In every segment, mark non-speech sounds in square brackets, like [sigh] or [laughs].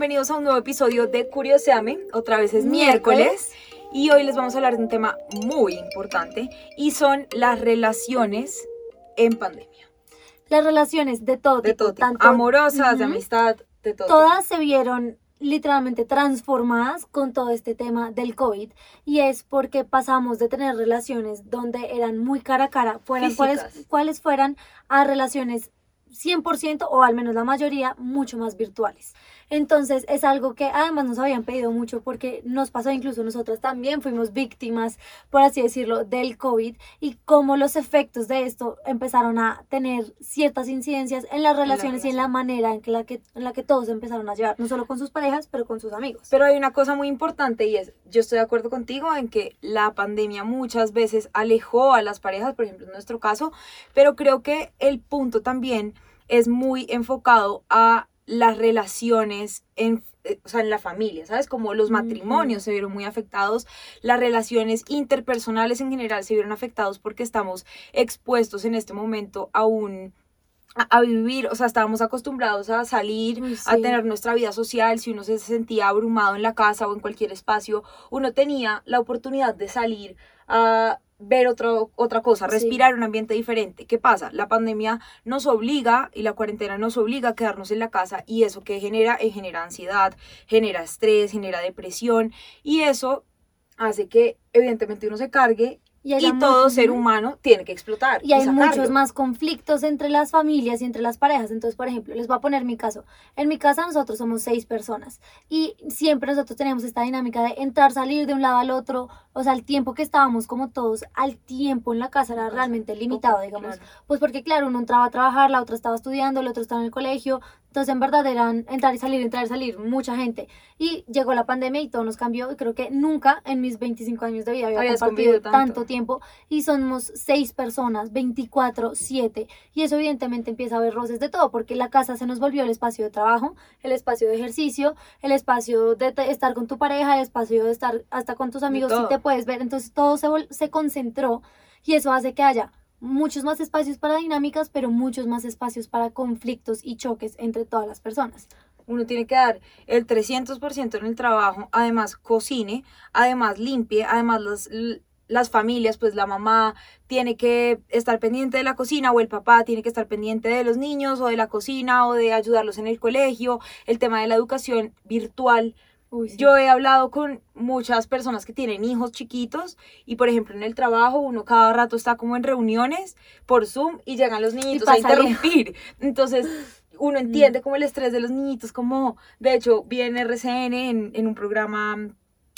Bienvenidos a un nuevo episodio de Curioseame. Otra vez es miércoles y hoy les vamos a hablar de un tema muy importante y son las relaciones en pandemia. Las relaciones de todo De tipo, todo tipo. tanto Amorosas, de Ujú. amistad, de todo. todas se vieron literalmente transformadas con todo este tema del COVID y es porque pasamos de tener relaciones donde eran muy cara a cara, fueran cuales, Físicas. cuales fueran, a relaciones 100% o al menos la mayoría mucho más virtuales. Entonces es algo que además nos habían pedido mucho porque nos pasó incluso nosotras también fuimos víctimas, por así decirlo, del COVID y cómo los efectos de esto empezaron a tener ciertas incidencias en las relaciones y en la manera en que la que, en la que todos empezaron a llevar, no solo con sus parejas, pero con sus amigos. Pero hay una cosa muy importante y es, yo estoy de acuerdo contigo en que la pandemia muchas veces alejó a las parejas, por ejemplo en nuestro caso, pero creo que el punto también es muy enfocado a las relaciones en, eh, o sea, en la familia, ¿sabes? Como los matrimonios se vieron muy afectados, las relaciones interpersonales en general se vieron afectados porque estamos expuestos en este momento a un a, vivir, o sea, estábamos acostumbrados a salir, a tener nuestra vida social, si uno se sentía abrumado en la casa o en cualquier espacio, uno tenía la oportunidad de salir a ver otro, otra cosa, Sí. respirar un ambiente diferente. ¿Qué pasa? La pandemia nos obliga y la cuarentena nos obliga a quedarnos en la casa y eso que genera, eh, genera ansiedad, genera estrés, genera depresión y eso hace que evidentemente uno se cargue y, todo ser humano tiene que explotar. Y hay muchos más conflictos entre las familias y entre las parejas. Entonces, por ejemplo, les voy a poner mi caso. En mi casa nosotros somos seis personas y siempre nosotros tenemos esta dinámica de entrar, salir de un lado al otro. O sea, el tiempo que estábamos como todos al tiempo en la casa era realmente limitado, digamos. Pues porque, claro, uno entraba a trabajar, la otra estaba estudiando, el otro estaba en el colegio. Entonces, en verdad eran entrar y salir, entrar y salir, mucha gente. Y llegó la pandemia y todo nos cambió. Y creo que nunca en mis 25 años de vida había compartido tanto. tanto tiempo y somos seis personas, 24, 7, y eso evidentemente empieza a haber roces de todo, porque la casa se nos volvió el espacio de trabajo, el espacio de ejercicio, el espacio de estar con tu pareja, el espacio de estar hasta con tus amigos si te puedes ver, entonces todo se, se concentró y eso hace que haya muchos más espacios para dinámicas, pero muchos más espacios para conflictos y choques entre todas las personas. Uno tiene que dar el 300% en el trabajo, además cocine, además limpie, además las, las familias, pues la mamá tiene que estar pendiente de la cocina o el papá tiene que estar pendiente de los niños o de la cocina o de ayudarlos en el colegio, el tema de la educación virtual. Uy, sí. Yo he hablado con muchas personas que tienen hijos chiquitos y por ejemplo en el trabajo uno cada rato está como en reuniones por Zoom y llegan los niñitos a interrumpir. Entonces uno entiende como el estrés de los niñitos, como de hecho vi en RCN en, en un programa,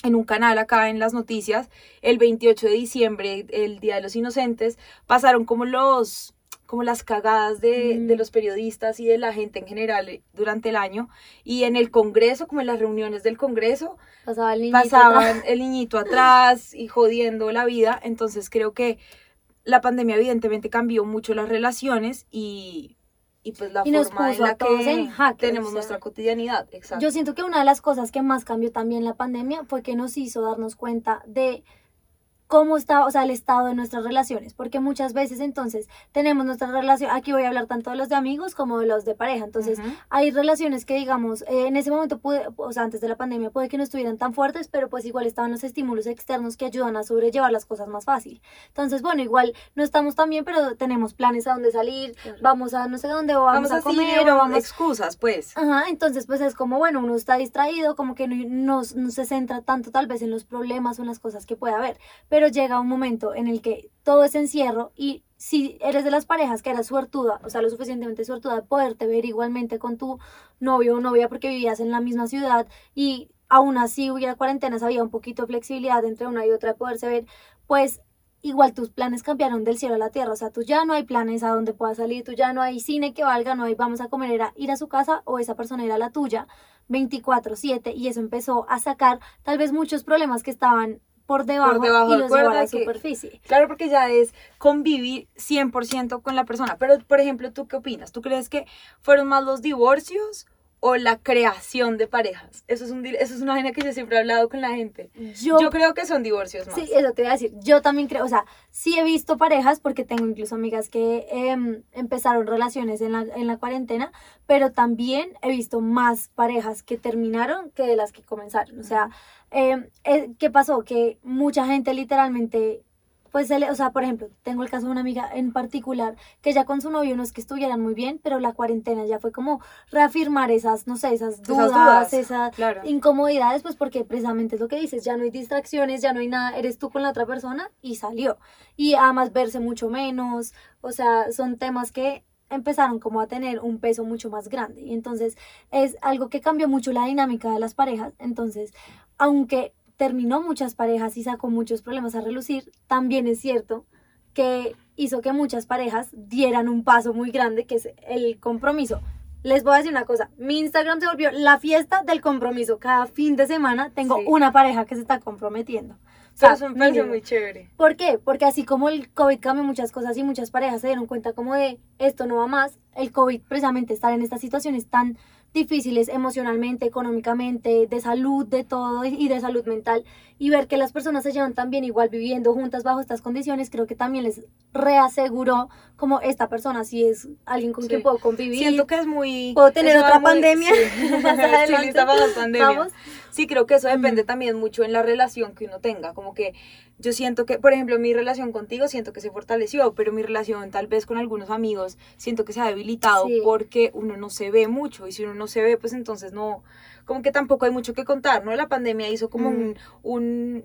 en un canal acá en las noticias, el 28 de diciembre, el Día de los Inocentes, pasaron como los como las cagadas de, Mm. de los periodistas y de la gente en general eh, durante el año y en el Congreso, como en las reuniones del Congreso, pasaba el niñito pasaban atrás. el niñito atrás y jodiendo la vida. Entonces creo que la pandemia evidentemente cambió mucho las relaciones y, y pues la Y nos forma en puso a la todos que en jaque, tenemos o sea, nuestra cotidianidad. Exacto. Yo siento que una de las cosas que más cambió también la pandemia fue que nos hizo darnos cuenta de cómo está, o sea, el estado de nuestras relaciones, porque muchas veces entonces tenemos nuestra relación, aquí voy a hablar tanto de los de amigos como de los de pareja, entonces hay relaciones que digamos, eh, en ese momento, pude, o sea, antes de la pandemia, puede que no estuvieran tan fuertes, pero pues igual estaban los estímulos externos que ayudan a sobrellevar las cosas más fácil. Entonces, bueno, igual no estamos tan bien, pero tenemos planes a dónde salir, vamos a no sé dónde, o vamos, Vamos a, a comer, o vamos excusas, pues. Ajá, entonces pues es como, bueno, uno está distraído, como que no, no, no se centra tanto tal vez en los problemas o en las cosas que puede haber. Pero pero llega un momento en el que todo es encierro y si eres de las parejas que eras suertuda, o sea, lo suficientemente suertuda de poderte ver igualmente con tu novio o novia porque vivías en la misma ciudad y aún así hubiera cuarentenas, había un poquito de flexibilidad entre una y otra de poderse ver, pues igual tus planes cambiaron del cielo a la tierra, o sea, tú ya no hay planes a donde puedas salir, tú ya no hay cine que valga, no hay vamos a comer, era ir a su casa o esa persona era la tuya 24/7 y eso empezó a sacar tal vez muchos problemas que estaban por debajo, debajo y los a la que- superficie. Claro, porque ya es convivir 100% con la persona. Pero, por ejemplo, ¿tú qué opinas? ¿Tú crees que fueron más los divorcios o la creación de parejas? Eso es, un, eso es una vaina que yo siempre he hablado con la gente. Yo, Yo creo que son divorcios más. sí, eso te iba a decir, yo también creo, o sea, sí he visto parejas porque tengo incluso amigas que em, empezaron relaciones en la, en la cuarentena, pero también he visto más parejas que terminaron que de las que comenzaron. O sea, em, eh, ¿qué pasó? Que mucha gente literalmente, pues, se le- o sea, por ejemplo, tengo el caso de una amiga en particular que ya con su novio no es que estuvieran muy bien, pero la cuarentena ya fue como reafirmar esas, no sé, esas dudas, dudas, esas claro. incomodidades, pues porque precisamente es lo que dices, ya no hay distracciones, ya no hay nada, eres tú con la otra persona y salió. Y además verse mucho menos, o sea, son temas que empezaron como a tener un peso mucho más grande. Y entonces es algo que cambió mucho la dinámica de las parejas. Entonces, aunque terminó muchas parejas y sacó muchos problemas a relucir, también es cierto que hizo que muchas parejas dieran un paso muy grande, que es el compromiso. Les voy a decir una cosa, mi Instagram se volvió la fiesta del compromiso. Cada fin de semana tengo Sí. una pareja que se está comprometiendo. O sea, parece mínimo. muy chévere. ¿Por qué? Porque así como el COVID cambió muchas cosas y muchas parejas se dieron cuenta como de esto no va más, el COVID precisamente estar en estas situaciones tan difíciles emocionalmente, económicamente, de salud, de todo y de salud mental y ver que las personas se llevan también igual viviendo juntas bajo estas condiciones, creo que también les reaseguró como esta persona si es alguien con Sí. quien puedo convivir. Siento que es muy... Puedo tener otra muy- pandemia sí. [laughs] adelante. [laughs] lista para la pandemia. Vamos. Sí, creo que eso Mm. depende también mucho en la relación que uno tenga. Como que yo siento que, por ejemplo, mi relación contigo siento que se fortaleció, pero mi relación tal vez con algunos amigos siento que se ha debilitado Sí. porque uno no se ve mucho. Y si uno no se ve, pues entonces no, como que tampoco hay mucho que contar, ¿no? La pandemia hizo como Mm. un, un,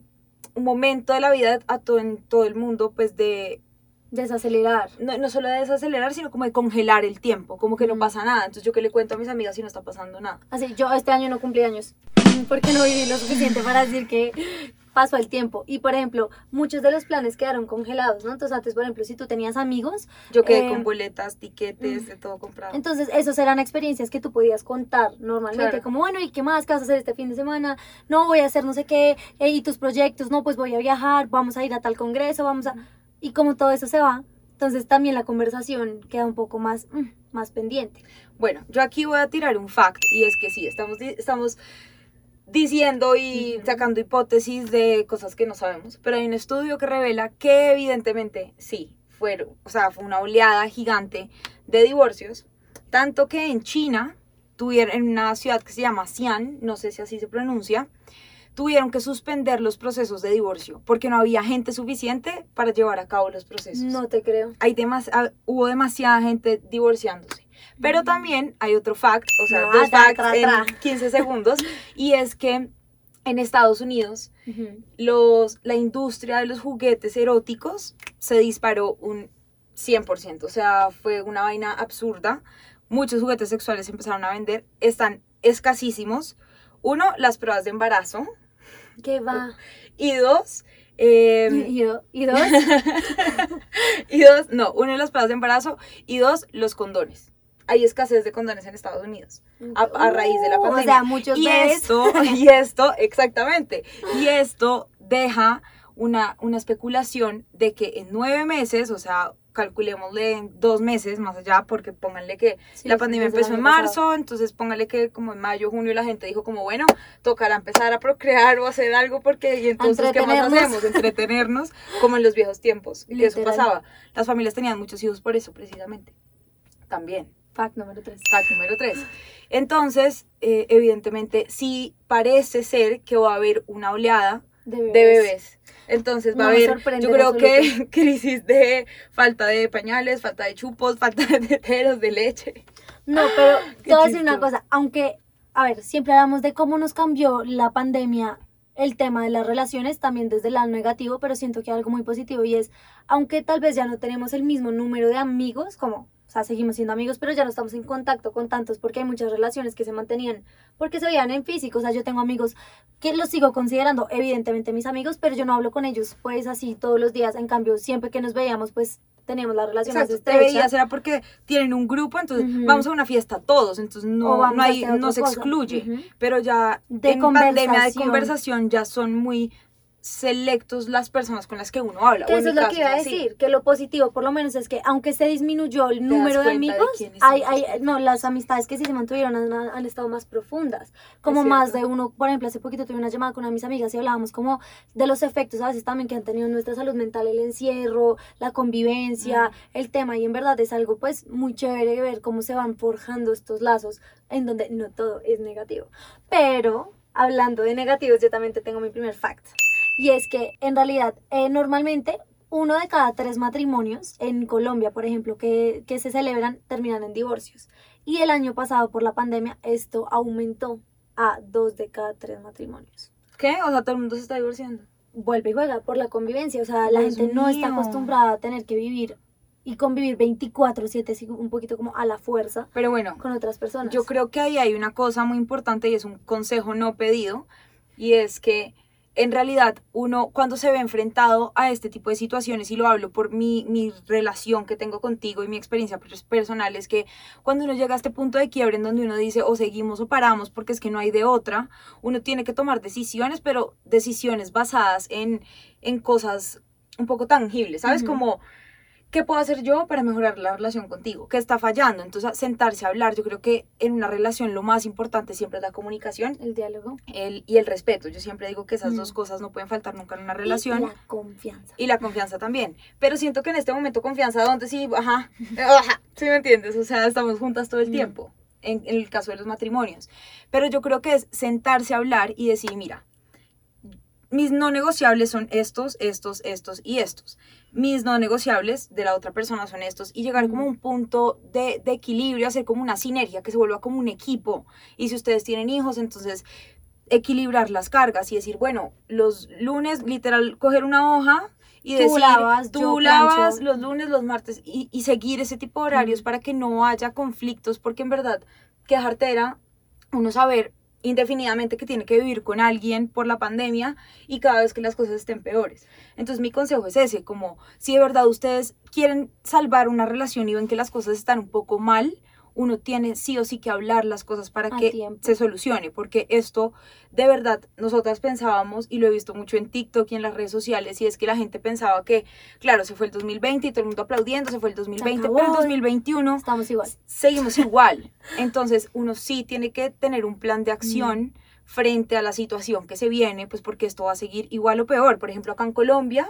un momento de la vida a todo, en todo el mundo, pues de Desacelerar. no, no solo de desacelerar, sino como de congelar el tiempo, como que no Mm. pasa nada. Entonces yo que le cuento a mis amigas si no está pasando nada. Así, yo este año no cumplí años [laughs] porque no viví lo suficiente para decir que pasó el tiempo. Y por ejemplo, muchos de los planes quedaron congelados, ¿no? Entonces antes, por ejemplo, si tú tenías amigos, Yo quedé Eh, con boletas, tiquetes, de todo comprado. entonces esos eran experiencias que tú podías contar normalmente, Claro. como bueno, ¿y qué más? ¿Qué vas a hacer este fin de semana? No, voy a hacer no sé qué, eh, y tus proyectos, no, pues voy a viajar, vamos a ir a tal congreso, vamos a... Y como todo eso se va, entonces también la conversación queda un poco más, mm, más pendiente. Bueno, yo aquí voy a tirar un fact y es que sí, estamos, estamos diciendo y sacando hipótesis de cosas que no sabemos, pero hay un estudio que revela que evidentemente sí, fueron, o sea, fue una oleada gigante de divorcios, tanto que en China tuvieron en una ciudad que se llama Xi'an, no sé si así se pronuncia, tuvieron que suspender los procesos de divorcio porque no había gente suficiente para llevar a cabo los procesos No te creo. hay demas- ah, hubo demasiada gente divorciándose. Pero también hay otro fact, o sea, Ah, dos tra, facts tra, en tra. 15 segundos, y es que en Estados Unidos los, la industria de los juguetes eróticos se disparó un 100%, o sea, fue una vaina absurda. Muchos juguetes sexuales se empezaron a vender, están escasísimos. Uno, las pruebas de embarazo, ¿Qué va? y dos, em, [laughs] ¿Y, do- y dos? [laughs] Y dos, no, uno las pruebas de embarazo y dos, los condones. Hay escasez de condones en Estados Unidos a, a raíz de la Uh, pandemia. O sea, muchos y esto, [laughs] y esto, exactamente. Y esto deja una, una especulación de que en nueve meses, o sea, calculémosle en dos meses más allá, porque pónganle que Sí, la pandemia empezó en pasado. marzo, entonces pónganle que como en mayo, junio la gente dijo como, bueno, tocará empezar a procrear o hacer algo porque, y entonces, ¿qué más hacemos? Entretenernos, como en los viejos tiempos, que eso pasaba. Las familias tenían muchos hijos por eso, precisamente. También. Fact número 3. Fact número 3. Entonces, eh, evidentemente, sí parece ser que va a haber una oleada De bebés. de bebés. Entonces va No a haber, yo creo que [laughs] crisis de falta de pañales, falta de chupos, [laughs] falta de teteros, de leche. No, pero Qué te voy a decir una cosa. Aunque, a ver, siempre hablamos de cómo nos cambió la pandemia el tema de las relaciones también desde el lado negativo, pero siento que hay algo muy positivo y es, aunque tal vez ya no tenemos el mismo número de amigos, como, o sea, seguimos siendo amigos, pero ya no estamos en contacto con tantos porque hay muchas relaciones que se mantenían porque se veían en físico, o sea, yo tengo amigos que los sigo considerando evidentemente mis amigos, pero yo no hablo con ellos pues así todos los días, en cambio, siempre que nos veíamos pues teníamos la relación más Exacto, te estrecha. veías era porque tienen un grupo, entonces vamos a una fiesta todos, entonces no, no, hay, no se cosa. excluye, Ujú. pero ya De en pandemia de conversación ya son muy selectos las personas con las que uno habla. Que o eso es lo que iba a decir, que lo positivo por lo menos es que aunque se disminuyó el número de de amigos, quiénes hay, hay, no, las amistades que sí se mantuvieron han, han estado más profundas, como más de uno, por ejemplo, hace poquito tuve una llamada con una de mis amigas y hablábamos como de los efectos a veces también que han tenido en nuestra salud mental, el encierro, la convivencia, el tema, y en verdad es algo pues muy chévere ver cómo se van forjando estos lazos en donde no todo es negativo, pero hablando de negativos, yo también te tengo mi primer fact. Y es que en realidad, eh, normalmente uno de cada tres matrimonios en Colombia, por ejemplo, que, que se celebran, terminan en divorcios. Y el año pasado, por la pandemia, esto aumentó a dos de cada tres matrimonios. ¿Qué? O sea, todo el mundo se está divorciando. Vuelve y juega por la convivencia. O sea, la Dios gente no está acostumbrada a tener que vivir y convivir 24/7, así un poquito como a la fuerza Pero bueno, con otras personas. Yo creo que ahí hay una cosa muy importante y es un consejo no pedido y es que en realidad uno cuando se ve enfrentado a este tipo de situaciones y lo hablo por mi, mi relación que tengo contigo y mi experiencia pers- personal es que cuando uno llega a este punto de quiebre en donde uno dice o seguimos o paramos porque es que no hay de otra, uno tiene que tomar decisiones, pero decisiones basadas en, en cosas un poco tangibles, ¿sabes? Ujú. Como ¿qué puedo hacer yo para mejorar la relación contigo? ¿Qué está fallando? Entonces, sentarse a hablar. Yo creo que en una relación lo más importante siempre es la comunicación el diálogo el, y el respeto. Yo siempre digo que esas Mm. dos cosas no pueden faltar nunca en una y relación. la confianza. Y la confianza también. Pero siento que en este momento confianza, donde sí, ajá, [laughs] ajá, ¿sí me entiendes? O sea, estamos juntas todo el Mm. tiempo, en, en el caso de los matrimonios. Pero yo creo que es sentarse a hablar y decir, mira, mis no negociables son estos, estos, estos y estos. Mis no negociables de la otra persona son estos. Y llegar como a un punto de, de equilibrio, hacer como una sinergia, que se vuelva como un equipo. Y si ustedes tienen hijos, entonces equilibrar las cargas y decir, bueno, los lunes, literal, coger una hoja y Tú decir, lavas, tú lavas los lunes, los martes y, y seguir ese tipo de horarios Mm. para que no haya conflictos, porque en verdad, qué jartera uno saber indefinidamente que tiene que vivir con alguien por la pandemia y cada vez que las cosas estén peores. Entonces mi consejo es ese, como si de verdad ustedes quieren salvar una relación y ven que las cosas están un poco mal, uno tiene sí o sí que hablar las cosas para A que tiempo. se solucione, porque esto de verdad nosotras pensábamos y lo he visto mucho en TikTok y en las redes sociales y es que la gente pensaba que, claro, se fue el 2020 y todo el mundo aplaudiendo, se fue el 2020, pero el acabó. 2021 Estamos igual. seguimos igual. Entonces, uno sí tiene que tener un plan de acción frente a la situación que se viene, pues porque esto va a seguir igual o peor. Por ejemplo, acá en Colombia,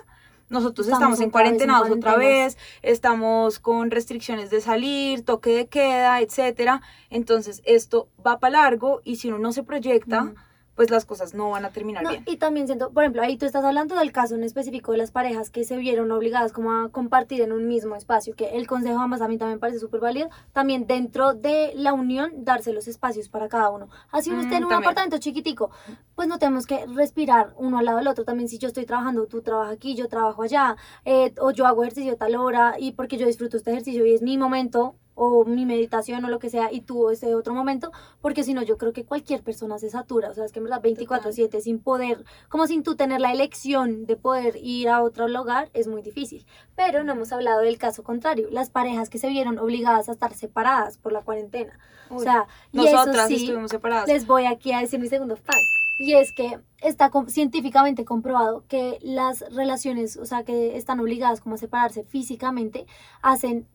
nosotros Estamos estamos, en otra vez en cuarentenados otra vez, estamos con restricciones de salir, toque de queda, etcétera. Entonces, esto va para largo y si uno no se proyecta, Mm. Pues las cosas no van a terminar No, bien. y también siento, por ejemplo, ahí tú estás hablando del caso en específico de las parejas que se vieron obligadas como a compartir en un mismo espacio, que el consejo además a mí también parece súper válido, también dentro de la unión darse los espacios para cada uno. Así uno Mm, esté en un también. apartamento chiquitico, pues no tenemos que respirar uno al lado del otro, también si yo estoy trabajando, tú trabajas aquí, yo trabajo allá, eh, o yo hago ejercicio a tal hora, y porque yo disfruto este ejercicio y es mi momento, o mi meditación o lo que sea, y tú ese otro momento, porque si no, yo creo que cualquier persona se satura, o sea, es que en verdad 24/7 sin poder, como sin tú tener la elección de poder ir a otro lugar, es muy difícil. Pero no hemos hablado del caso contrario, las parejas que se vieron obligadas a estar separadas por la cuarentena. o Uy, sea, y Nosotras eso sí, estuvimos separadas. les voy aquí a decir mi segundo fact. Y es que está científicamente comprobado que las relaciones, o sea, que están obligadas como a separarse físicamente, hacen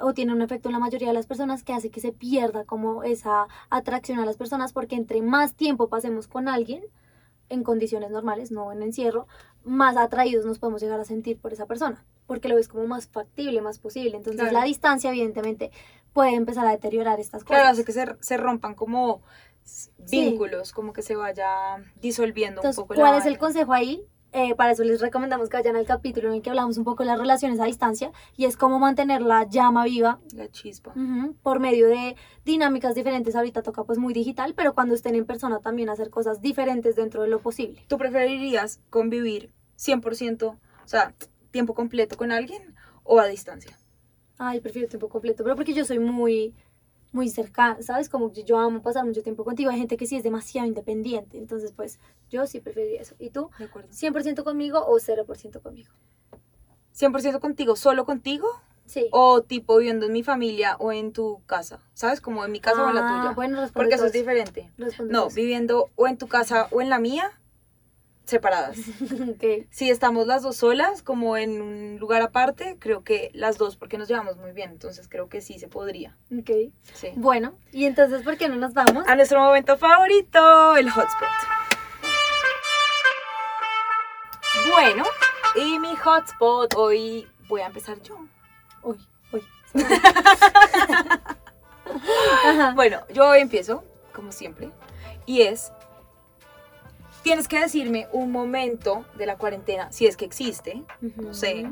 o tienen un efecto en la mayoría de las personas que hace que se pierda como esa atracción a las personas porque entre más tiempo pasemos con alguien en condiciones normales, no en encierro, más atraídos nos podemos llegar a sentir por esa persona, porque lo ves como más factible, más posible. Entonces Claro. la distancia evidentemente puede empezar a deteriorar estas cosas. Claro, hace que se, se rompan como Sí. vínculos, como que se vaya disolviendo Entonces, un poco la ¿cuál es el consejo ahí? Eh, para eso les recomendamos que vayan al capítulo en el que hablamos un poco de las relaciones a distancia y es cómo mantener la llama viva La chispa. Por medio de dinámicas diferentes. Ahorita toca pues muy digital, pero cuando estén en persona también hacer cosas diferentes dentro de lo posible. ¿Tú preferirías convivir 100%, o sea, tiempo completo con alguien o a distancia? Ay, prefiero tiempo completo, pero porque yo soy muy, muy cercana, ¿sabes? Como que yo amo pasar mucho tiempo contigo. Hay gente que sí es demasiado independiente, entonces pues yo sí preferiría eso. ¿Y tú? De acuerdo. ¿100% conmigo o 0% conmigo? ¿100% contigo, solo contigo? Sí. O tipo viviendo en mi familia o en tu casa, ¿sabes? Como en mi casa o en la Ah, tuya. bueno, Porque eso es diferente. No, viviendo o en tu casa o en la mía, separadas. [laughs] Ok. si estamos las dos solas, como en un lugar aparte, creo que las dos, porque nos llevamos muy bien, entonces creo que sí se podría. Ok. Sí. Bueno, y entonces, ¿por qué no nos vamos? A nuestro momento favorito, el hotspot. Bueno, y mi hotspot hoy voy a empezar yo. Uy. [laughs] Ajá. Bueno, yo hoy empiezo, como siempre, y es, tienes que decirme un momento de la cuarentena, si es que existe, no sé,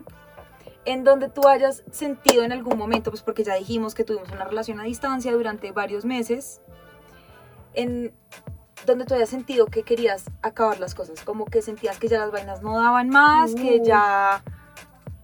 en donde tú hayas sentido en algún momento, pues porque ya dijimos que tuvimos una relación a distancia durante varios meses, en donde tú hayas sentido que querías acabar las cosas, como que sentías que ya las vainas no daban más, que ya...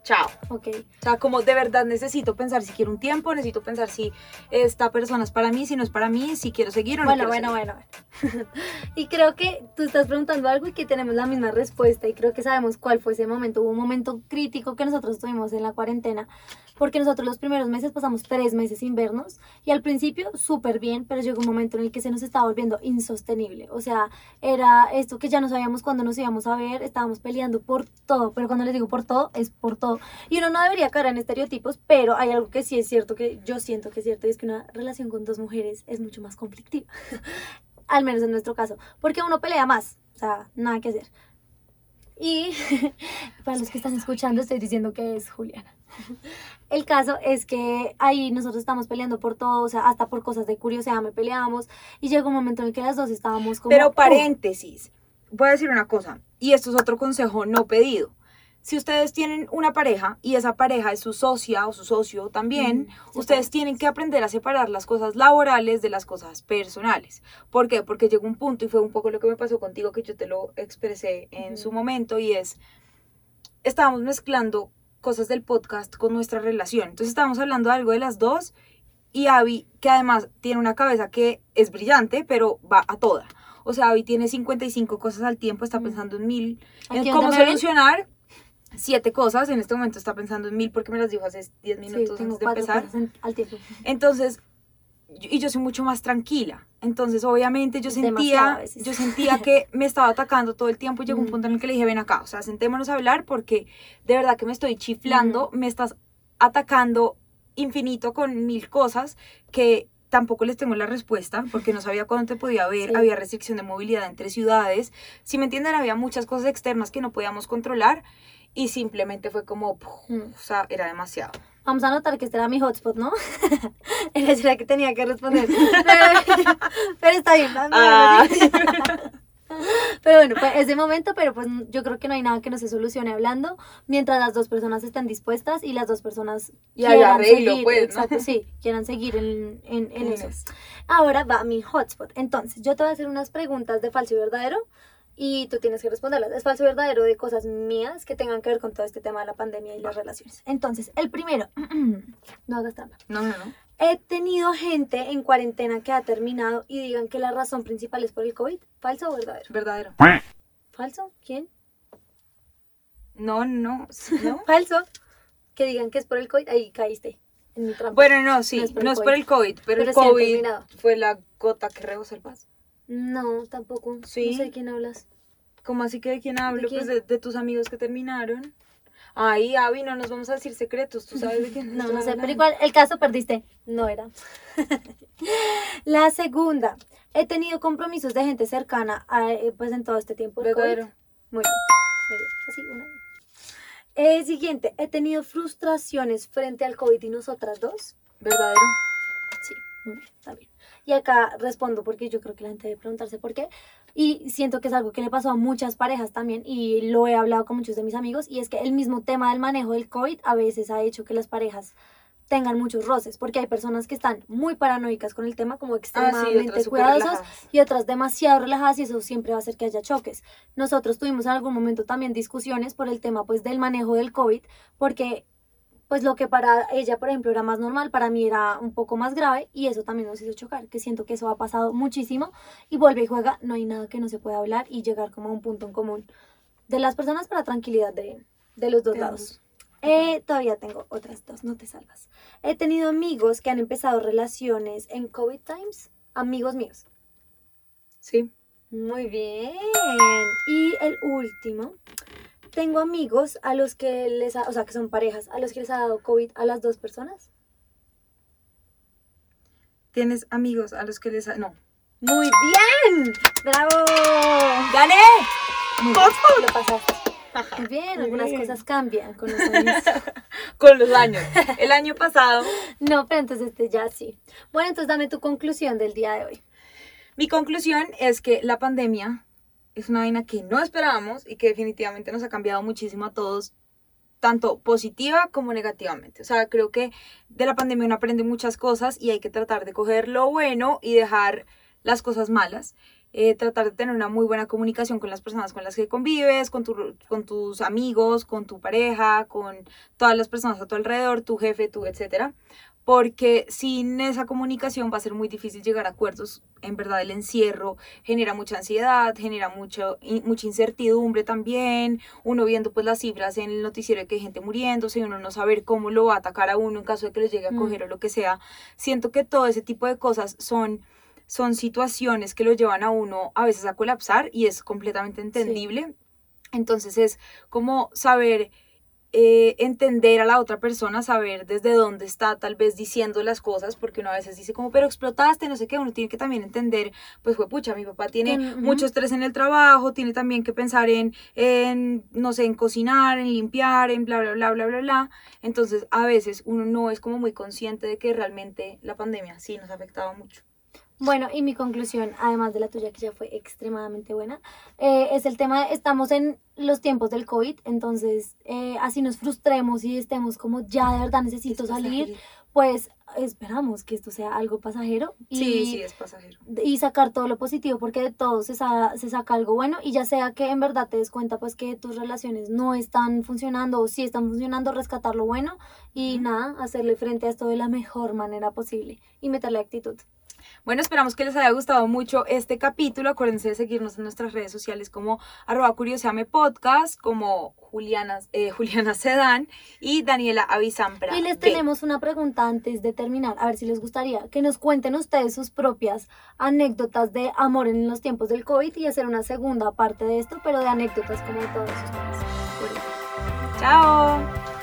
Chao. Ok. O sea, como de verdad necesito pensar si quiero un tiempo, necesito pensar si esta persona es para mí, si no es para mí, si quiero seguir o no Bueno, quiero bueno, seguir. bueno, bueno. [laughs] y creo que tú estás preguntando algo y que tenemos la misma respuesta y creo que sabemos cuál fue ese momento. Hubo un momento crítico que nosotros tuvimos en la cuarentena porque nosotros los primeros meses pasamos tres meses sin vernos y al principio súper bien, pero llegó un momento en el que se nos estaba volviendo insostenible. O sea, era esto que ya no sabíamos cuándo nos íbamos a ver, estábamos peleando por todo, pero cuando les digo por todo, es por todo. Y uno no debería caer en estereotipos, pero hay algo que sí es cierto, que yo siento que es cierto, y es que una relación con dos mujeres es mucho más conflictiva. [laughs] Al menos en nuestro caso, porque uno pelea más, o sea, nada que hacer. Y [laughs] para los que están escuchando, estoy diciendo que es Juliana. El caso es que ahí nosotros estamos peleando por todo, o sea, hasta por cosas de curiosidad me peleábamos y llegó un momento en el que las dos estábamos como... Pero "Uh, paréntesis, voy a decir una cosa, y esto es otro consejo no pedido. Si ustedes tienen una pareja y esa pareja es su socia o su socio también, Mm, ustedes tienen que aprender a separar las cosas laborales de las cosas personales. ¿Por qué? Porque llegó un punto y fue un poco lo que me pasó contigo que yo te lo expresé en su momento y es, estábamos mezclando cosas del podcast con nuestra relación. Entonces estábamos hablando de algo de las dos y Abby, que además tiene una cabeza que es brillante, pero va a toda. O sea, Abby tiene 55 cosas al tiempo, está Mm. pensando en mil, en cómo solucionar siete cosas. En este momento está pensando en mil porque me las dijo hace 10 Sí, minutos tengo antes de empezar. en- al tiempo. Entonces, y yo soy mucho más tranquila. Entonces, obviamente, yo sentía, yo sentía que me estaba atacando todo el tiempo y llegó un Mm. punto en el que le dije, ven acá, o sea, sentémonos a hablar porque de verdad que me estoy chiflando, me estás atacando infinito con mil cosas que tampoco les tengo la respuesta porque no sabía cuándo te podía ver, Sí. había restricción de movilidad entre ciudades, si me entienden, había muchas cosas externas que no podíamos controlar y simplemente fue como, puf, Mm. o sea, era demasiado. Vamos a anotar que este era mi hotspot, ¿no? [laughs] era que tenía que responder. Pero, [laughs] pero está bien. Ah. [laughs] Pero bueno, fue ese momento, pero pues yo creo que no hay nada que no se solucione hablando mientras las dos personas estén dispuestas y las dos personas Y haya quieran arreglo, seguir, pues, ¿no? exacto, sí, quieran seguir en, en, en En eso. eso. Ahora va mi hotspot. Entonces, yo te voy a hacer unas preguntas de falso y verdadero y tú tienes que responderlas. Es falso y verdadero de cosas mías que tengan que ver con todo este tema de la pandemia y las relaciones. Entonces, el primero, [clears throat] no hagas trampa. No, no, no. He tenido gente en cuarentena que ha terminado y digan que la razón principal es por el COVID. ¿Falso o verdadero? Verdadero. ¿Falso? ¿Quién? No, no, no. [laughs] ¿Falso? Que digan que es por el COVID. Ahí caíste en mi trampa. Bueno, no, sí, No es por no el es por el COVID, pero, Pero el COVID fue la gota que rebosó el vaso. No, tampoco. Sí. No sé de quién hablas. ¿Cómo así que de quién hablo? quién? Pues de, de tus amigos que terminaron. Ay, Avi, no nos vamos a decir secretos, tú sabes de quién [laughs] No, no sé, pero igual el caso perdiste. No era. [laughs] la segunda. He tenido compromisos de gente cercana a, eh, pues en todo este tiempo. Verdadero. Muy bien. Muy bien. Así, una. Eh, siguiente. He tenido frustraciones frente al COVID y nosotras dos. Verdadero. Sí, muy bien, está bien. Y acá respondo porque yo creo que la gente debe preguntarse por qué. Y siento que es algo que le pasó a muchas parejas también y lo he hablado con muchos de mis amigos y es que el mismo tema del manejo del COVID a veces ha hecho que las parejas tengan muchos roces, porque hay personas que están muy paranoicas con el tema, como extremadamente otras súper cuidadosas, y otras demasiado relajadas, y eso siempre va a hacer que haya choques. Nosotros tuvimos en algún momento también discusiones por el tema pues del manejo del COVID, porque pues lo que para ella, por ejemplo, era más normal, para mí era un poco más grave, y eso también nos hizo chocar, que siento que eso ha pasado muchísimo, y vuelve y juega, no hay nada que no se pueda hablar y llegar como a un punto en común de las personas para tranquilidad de, de los dos lados. Eh, todavía tengo otras dos, no te salvas. He tenido amigos que han empezado relaciones en COVID times, amigos míos. Sí. Muy bien. Y el último, tengo amigos a los que les ha, o sea, que son parejas, a los que les ha dado COVID a las dos personas. ¿Tienes amigos a los que les... ha- No. Muy bien. Bravo. ¡Gané! Muy bien, lo pasaste. Muy bien, Muy algunas bien. cosas cambian con los [laughs] años. Con los años. El año pasado, No, pero entonces este ya sí. Bueno, entonces dame tu conclusión del día de hoy. mi conclusión es que la pandemia es una vaina que no esperábamos y que definitivamente nos ha cambiado muchísimo a todos, tanto positiva como negativamente. O sea, creo que de la pandemia uno aprende muchas cosas y hay que tratar de coger lo bueno y dejar las cosas malas. Eh, tratar de tener una muy buena comunicación con las personas con las que convives, con, tu- con tus amigos, con tu pareja, con todas las personas a tu alrededor, tu jefe, tú, etcétera. Porque sin esa comunicación va a ser muy difícil llegar a acuerdos. En verdad, el encierro genera mucha ansiedad, genera mucho, mucha incertidumbre también. Uno viendo pues las cifras en el noticiero de que hay gente muriéndose y uno no saber cómo lo va a atacar a uno en caso de que lo llegue a Mm. coger o lo que sea. Siento que todo ese tipo de cosas son son situaciones que lo llevan a uno a veces a colapsar y es completamente entendible. Entonces es como saber eh, entender a la otra persona, saber desde dónde está tal vez diciendo las cosas, porque uno a veces dice como, pero explotaste, no sé qué, uno tiene que también entender, pues fue pucha, mi papá tiene ujú. mucho estrés en el trabajo, tiene también que pensar en, en, no sé, en cocinar, en limpiar, en bla, bla, bla, bla, bla, bla. Entonces a veces uno no es como muy consciente de que realmente la pandemia sí nos ha afectado mucho. Bueno, y mi conclusión, además de la tuya, que ya fue extremadamente buena, eh, es el tema, de- estamos en los tiempos del COVID, entonces eh, así nos frustremos y estemos como ya de verdad necesito Es salir, pues esperamos que esto sea algo pasajero y, Sí, sí, es pasajero. y sacar todo lo positivo, porque de todo se, sa- se saca algo bueno y ya sea que en verdad te des cuenta pues que tus relaciones no están funcionando o sí están funcionando, rescatar lo bueno y nada, hacerle frente a esto de la mejor manera posible y meterle actitud. Bueno, esperamos que les haya gustado mucho este capítulo. Acuérdense de seguirnos en nuestras redes sociales como arroba curioseame podcast, como Juliana, eh, [laughs] Juliana Sedán y Daniela Avisampra. Y les tenemos una pregunta antes de terminar, a ver si les gustaría que nos cuenten ustedes sus propias anécdotas de amor en los tiempos del COVID y hacer una segunda parte de esto, pero de anécdotas como de todos ustedes. Chao.